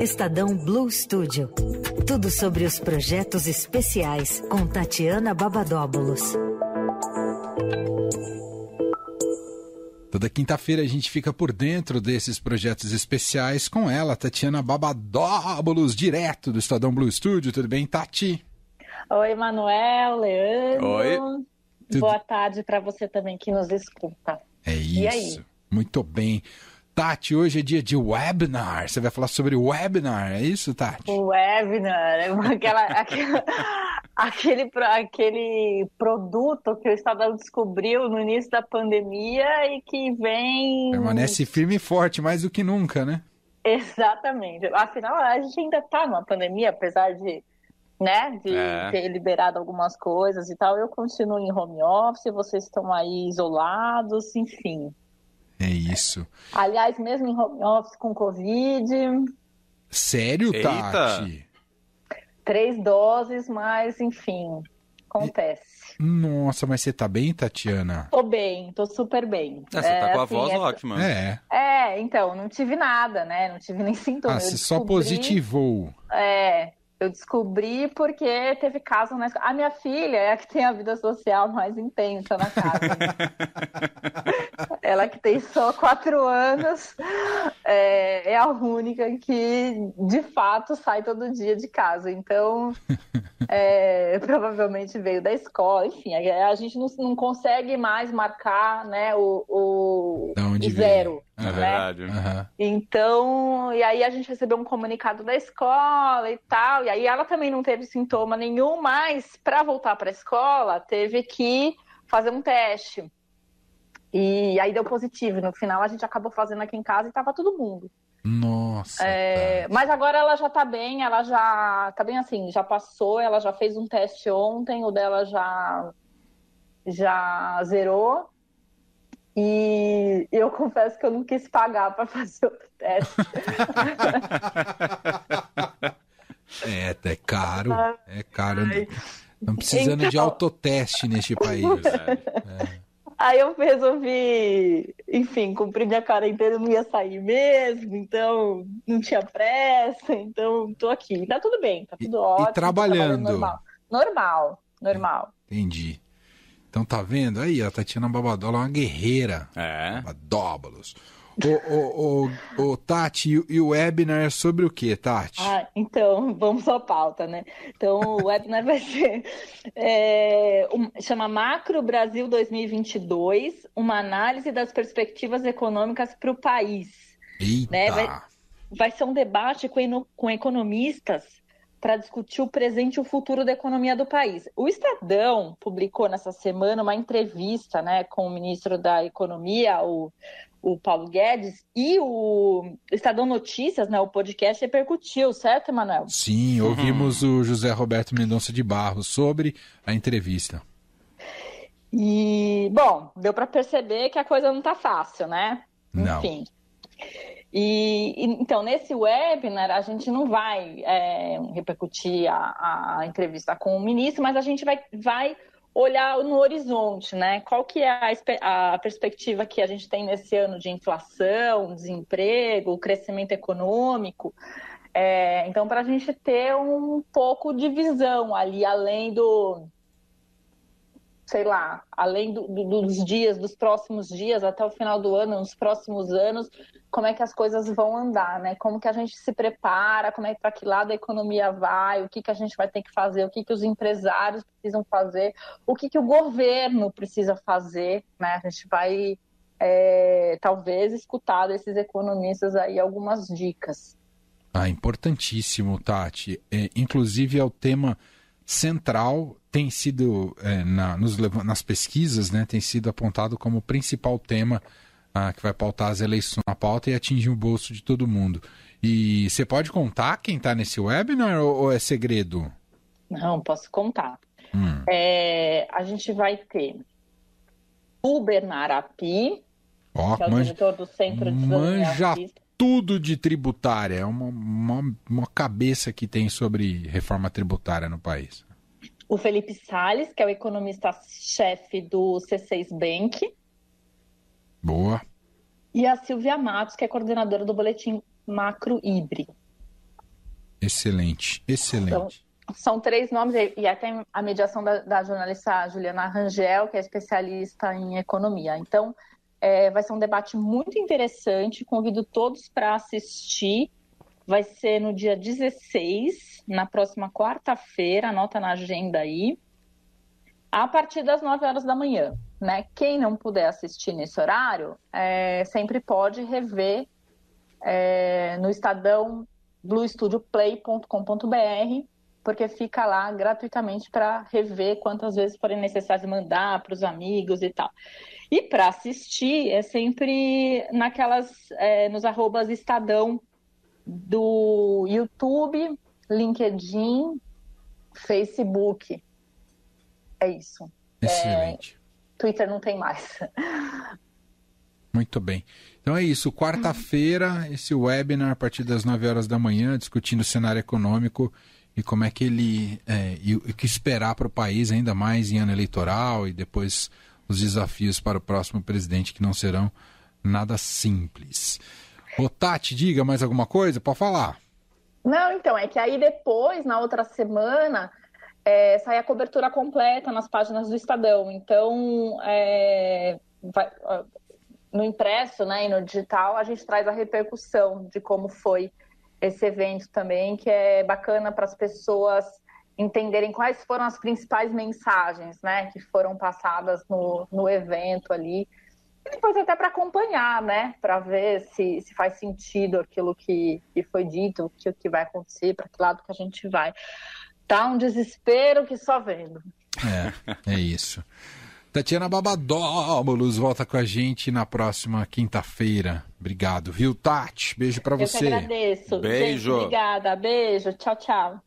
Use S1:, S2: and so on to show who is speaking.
S1: Estadão Blue Studio. Tudo sobre os projetos especiais com Tatiana Babadóbulos.
S2: Toda quinta-feira a gente fica por dentro desses projetos especiais com ela, Tatiana Babadóbulos, direto do Estadão Blue Studio. Tudo bem, Tati?
S3: Oi, Manuel, Leandro.
S4: Oi.
S3: Boa tarde para você também que nos escuta.
S2: É isso. Muito bem. Tati, hoje é dia de webinar. Você vai falar sobre webinar, é isso, Tati?
S3: Webinar, aquela, aquela, aquele, aquele produto que o Estadão descobriu no início da pandemia e que vem.
S2: Permanece firme e forte, mais do que nunca, né?
S3: Exatamente. Afinal, a gente ainda está numa pandemia, apesar de, né, de é. ter liberado algumas coisas e tal. Eu continuo em home office, vocês estão aí isolados, enfim.
S2: É isso.
S3: Aliás, mesmo em home office com Covid.
S2: Sério, Eita. Tati?
S3: Três doses, mas enfim, acontece.
S2: Nossa, mas você tá bem, Tatiana?
S3: Tô bem, tô super bem.
S4: É, você tá com a assim, voz é... ótima.
S2: É.
S3: É, então, não tive nada, né? Não tive nem sintomas.
S2: Ah, você descobri... só positivou.
S3: É, eu descobri porque teve caso na escola. A minha filha é a que tem a vida social mais intensa na casa. Ela que tem só quatro anos é, é, a única que de fato sai todo dia de casa. Então, é, provavelmente veio da escola. Enfim, a, a gente não, não, consegue mais marcar né, o, o, o zero.
S4: É né? verdade.
S2: Uhum.
S3: Então, e aí a gente recebeu um comunicado da escola e tal. E aí ela também não teve sintoma nenhum, mas para voltar para a escola teve que fazer um teste. E aí deu positivo. No final a gente acabou fazendo aqui em casa e tava todo mundo.
S2: Nossa.
S3: É, mas agora ela já tá bem, ela já tá bem assim, já passou, ela já fez um teste ontem, o dela já já zerou. E eu confesso que eu não quis pagar para fazer outro teste.
S2: é, é caro. É caro. Estão precisando então... de autoteste neste país.
S3: É. Aí eu resolvi, enfim, cumprir minha quarentena, não ia sair mesmo, então não tinha pressa, então tô aqui. Tá tudo bem, tá tudo e, ótimo.
S2: E trabalhando.
S3: normal. Normal, normal.
S2: Entendi. Então tá vendo? Aí, a Tatiana Babadola é uma guerreira.
S4: É.
S2: Babadóbalos. O, o, o, o, Tati, e o webinar é sobre o que, Tati?
S3: Ah, então, vamos à pauta, né? Então, o webinar vai ser. É, um, chama Macro Brasil 2022 uma análise das perspectivas econômicas para o país.
S2: Eita. Né?
S3: Vai, vai ser um debate com, com economistas para discutir o presente e o futuro da economia do país. O Estadão publicou nessa semana uma entrevista né, com o ministro da Economia, o o Paulo Guedes, e o Estadão Notícias, né, o podcast, repercutiu, certo, Emanuel?
S2: Sim, ouvimos uhum. o José Roberto Mendonça de Barros sobre a entrevista.
S3: E, bom, deu para perceber que a coisa não está fácil, né?
S2: Não.
S3: Enfim. E, então, nesse webinar, a gente não vai é, repercutir a, a, entrevista com o ministro, mas a gente vai, vai olhar no horizonte, né? Qual que é a, a, perspectiva que a gente tem nesse ano de inflação, desemprego, crescimento econômico? É, então, para a gente ter um pouco de visão ali, além do, sei lá, além do, do, dos dias, dos próximos dias, até o final do ano, nos próximos anos, como é que as coisas vão andar, né? Como que a gente se prepara, como é para que lado a economia vai, o que, que a gente vai ter que fazer, o que, que os empresários precisam fazer, o que, que o governo precisa fazer, né? A gente vai é, talvez escutar desses economistas aí algumas dicas.
S2: Ah, importantíssimo, Tati. É, inclusive é o tema central tem sido é, na, nos, nas pesquisas, né, tem sido apontado como o principal tema ah, que vai pautar as eleições na pauta e atingir o bolso de todo mundo. E você pode contar quem está nesse webinar ou, ou, é segredo?
S3: Não, posso contar.
S2: Hum.
S3: É, a gente vai ter o Bernard Api,
S2: oh,
S3: que é o
S2: manja,
S3: diretor do Centro de
S2: Manja tudo de tributária. É uma, uma, uma cabeça que tem sobre reforma tributária no país.
S3: O Felipe Sales, que é o economista-chefe do C6 Bank.
S2: Boa.
S3: E a Silvia Matos, que é coordenadora do boletim Macro Ibre.
S2: Excelente, excelente. Então,
S3: são três nomes, e até a mediação da, da, jornalista Juliana Rangel, que é especialista em economia. Então, é, vai ser um debate muito interessante, convido todos para assistir. Vai ser no dia 16, na próxima quarta-feira, anota na agenda aí, a partir das 9 horas da manhã. Né? Quem não puder assistir nesse horário, é, sempre pode rever é, no Estadão bluestudioplay.com.br porque fica lá gratuitamente para rever quantas vezes forem necessárias mandar para os amigos e tal. E para assistir é sempre naquelas é, nos arrobas Estadão do YouTube, LinkedIn, Facebook. É isso.
S2: Excelente.
S3: É, Twitter não tem mais.
S2: Muito bem. Então é isso. Quarta-feira, esse webinar a partir das 9 horas da manhã, discutindo o cenário econômico e como é que ele é, e o que esperar para o país ainda mais em ano eleitoral e depois os desafios para o próximo presidente que não serão nada simples. Ô Tati, diga mais alguma coisa? Pode falar.
S3: Não, então, é que aí depois, na outra semana, é, sai a cobertura completa nas páginas do Estadão. Então, é, vai, no impresso né, e no digital, a gente traz a repercussão de como foi esse evento também, que é bacana para as pessoas entenderem quais foram as principais mensagens né, que foram passadas no, no evento ali. E depois até para acompanhar, né? Para ver se, se faz sentido aquilo que, que foi dito, o que, que vai acontecer, para que lado que a gente vai. Tá um desespero que só vendo.
S2: É, é isso. Tatiana Babadóbulos volta com a gente na próxima quinta-feira. Obrigado, viu, Tati? Beijo para você.
S3: Eu que agradeço.
S4: Beijo.
S3: Gente, obrigada. Beijo. Tchau, tchau.